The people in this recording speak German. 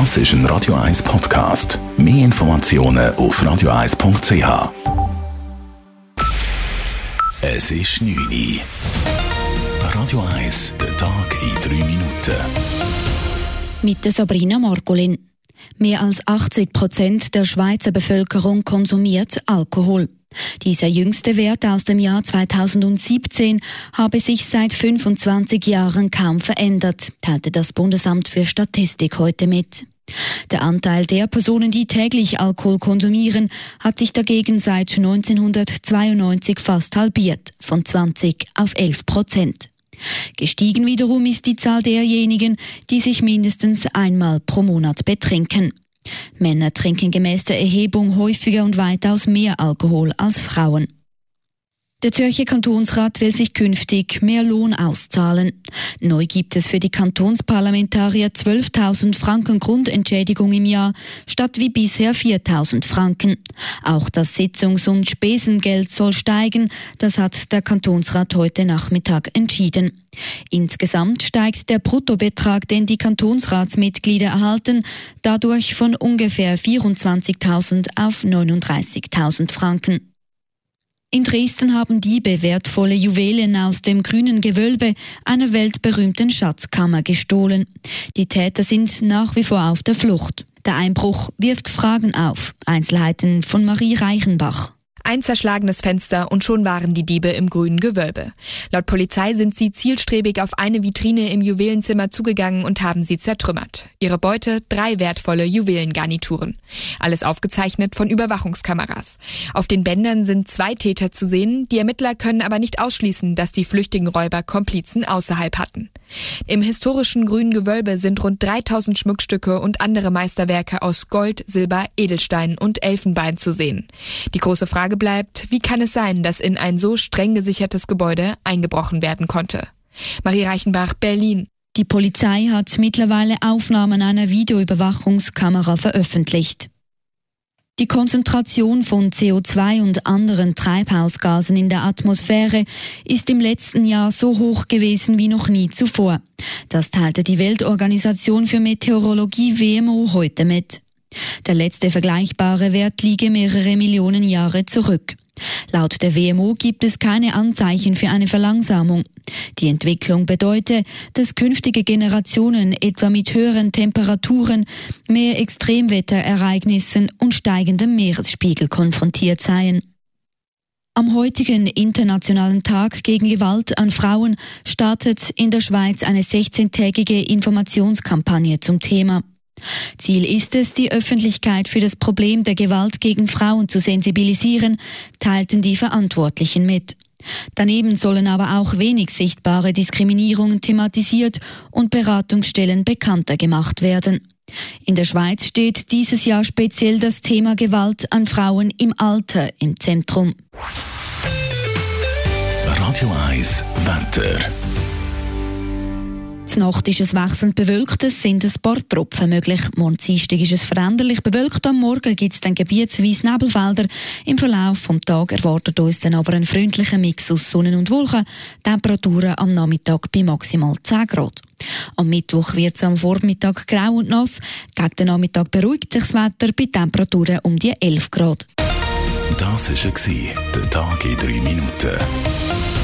Das ist ein Radio 1 Podcast. Mehr Informationen auf radio1.ch. Es ist 9 Uhr. Radio 1, der Tag in 3 Minuten. Mit der Sabrina Margolin. Mehr als 80 Prozent der Schweizer Bevölkerung konsumiert Alkohol. Dieser jüngste Wert aus dem Jahr 2017 habe sich seit 25 Jahren kaum verändert, teilte das Bundesamt für Statistik heute mit. Der Anteil der Personen, die täglich Alkohol konsumieren, hat sich dagegen seit 1992 fast halbiert, von 20 auf 11 Prozent. Gestiegen wiederum ist die Zahl derjenigen, die sich mindestens einmal pro Monat betrinken. Männer trinken gemäß der Erhebung häufiger und weitaus mehr Alkohol als Frauen. Der Zürcher Kantonsrat will sich künftig mehr Lohn auszahlen. Neu gibt es für die Kantonsparlamentarier 12.000 Franken Grundentschädigung im Jahr statt wie bisher 4.000 Franken. Auch das Sitzungs- und Spesengeld soll steigen. Das hat der Kantonsrat heute Nachmittag entschieden. Insgesamt steigt der Bruttobetrag, den die Kantonsratsmitglieder erhalten, dadurch von ungefähr 24.000 auf 39.000 Franken. In Dresden haben Diebe wertvolle Juwelen aus dem grünen Gewölbe einer weltberühmten Schatzkammer gestohlen. Die Täter sind nach wie vor auf der Flucht. Der Einbruch wirft Fragen auf. Einzelheiten von Marie Reichenbach. Ein zerschlagenes Fenster und schon waren die Diebe im grünen Gewölbe. Laut Polizei sind sie zielstrebig auf eine Vitrine im Juwelenzimmer zugegangen und haben sie zertrümmert. Ihre Beute drei wertvolle Juwelengarnituren. Alles aufgezeichnet von Überwachungskameras. Auf den Bändern sind zwei Täter zu sehen, die Ermittler können aber nicht ausschließen, dass die flüchtigen Räuber Komplizen außerhalb hatten. Im historischen grünen Gewölbe sind rund 3000 Schmuckstücke und andere Meisterwerke aus Gold, Silber, Edelstein und Elfenbein zu sehen. Die große Frage bleibt, wie kann es sein, dass in ein so streng gesichertes Gebäude eingebrochen werden konnte? Marie Reichenbach, Berlin. Die Polizei hat mittlerweile Aufnahmen einer Videoüberwachungskamera veröffentlicht. Die Konzentration von CO2 und anderen Treibhausgasen in der Atmosphäre ist im letzten Jahr so hoch gewesen wie noch nie zuvor. Das teilte die Weltorganisation für Meteorologie WMO heute mit. Der letzte vergleichbare Wert liege mehrere Millionen Jahre zurück. Laut der WMO gibt es keine Anzeichen für eine Verlangsamung. Die Entwicklung bedeutet, dass künftige Generationen etwa mit höheren Temperaturen, mehr Extremwetterereignissen und steigendem Meeresspiegel konfrontiert seien. Am heutigen Internationalen Tag gegen Gewalt an Frauen startet in der Schweiz eine 16-tägige Informationskampagne zum Thema. Ziel ist es, die Öffentlichkeit für das Problem der Gewalt gegen Frauen zu sensibilisieren, teilten die Verantwortlichen mit. Daneben sollen aber auch wenig sichtbare Diskriminierungen thematisiert und Beratungsstellen bekannter gemacht werden. In der Schweiz steht dieses Jahr speziell das Thema Gewalt an Frauen im Alter im Zentrum. Radio 1 Wetter. Die Nacht ist es wechselnd bewölkt, es sind ein paar Tropfen möglich. Morgen Dienstag ist es veränderlich bewölkt, am Morgen gibt es dann gebietsweise Nebelfelder. Im Verlauf des Tages erwartet uns dann aber ein freundlicher Mix aus Sonne und Wolken. Temperaturen am Nachmittag bei maximal 10 Grad. Am Mittwoch wird es am Vormittag grau und nass. Gegen den Nachmittag beruhigt sich das Wetter bei Temperaturen um die 11 Grad. Das war der Tag in 3 Minuten.